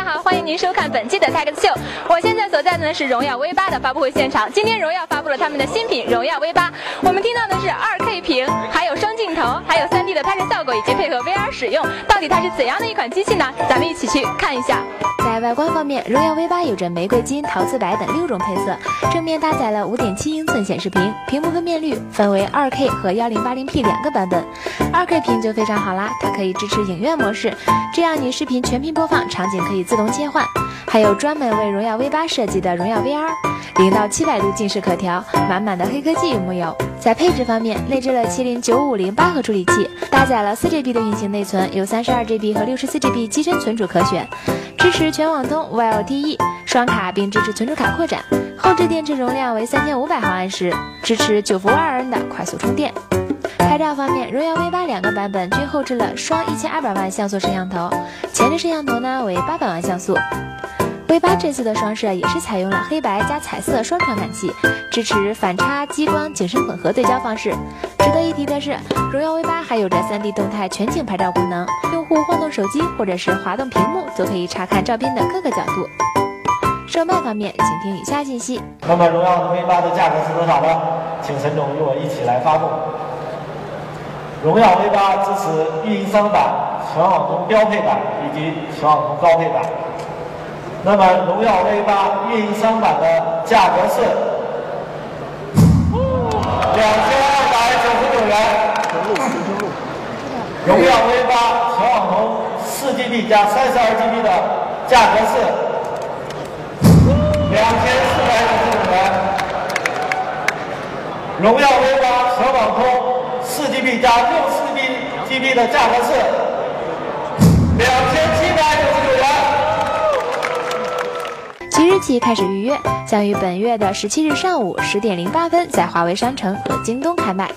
大家好，欢迎您收看本期的 Tech 秀。我现在所在的呢是荣耀 V 八的发布会现场。今天荣耀发布了他们的新品荣耀 V 八，我们听到的是 2K 屏，使用。到底它是怎样的一款机器呢？咱们一起去看一下。在外观方面，荣耀 V 八有着玫瑰金、陶瓷白等六种配色，正面搭载了五点七英寸显示屏，屏幕分辨率分为二 K 和幺零八零 P 两个版本。二 K 屏就非常好啦，它可以支持影院模式，这样你视频全屏播放，场景可以自动切换。还有专门为荣耀 V 八设计的荣耀 VR，零到七百度近视可调，满满的黑科技有木有？在配置方面，内置了麒麟九五零八核处理器，搭载了四 GB 的运行内存，有三十二 GB 和六十四 GB 机身存储可选。支持全网通、无 LTE 双卡，并支持存储卡扩展。后置电池容量为三千五百毫安时，支持九伏二 N 的快速充电。拍照方面，荣耀 V 八两个版本均后置了双一千二百万像素摄像头，前置摄像头呢为八百万像素。V 八这次的双摄也是采用了黑白加彩色双传感器，支持反差、激光、景深混合对焦方式。值得一提的是，荣耀 V 八还有着 3D 动态全景拍照功能，用户晃动手机或者是滑动屏幕，就可以查看照片的各个角度。售卖方面，请听以下信息。那么荣耀 V 八的价格是多少呢？请陈总与我一起来发布。荣耀 V 八支持运营商版、全网通标配版以及全网通高配版。那么荣耀 V 八运营商版的价格是两千二百九十九元。荣耀 V 八全网通四 GB 加三十二 GB 的价格是两千四百九十九元。荣耀 V 八全网通四 GB 加六四 GB 的价格是即日起开始预约，将于本月的十七日上午十点零八分在华为商城和京东开卖。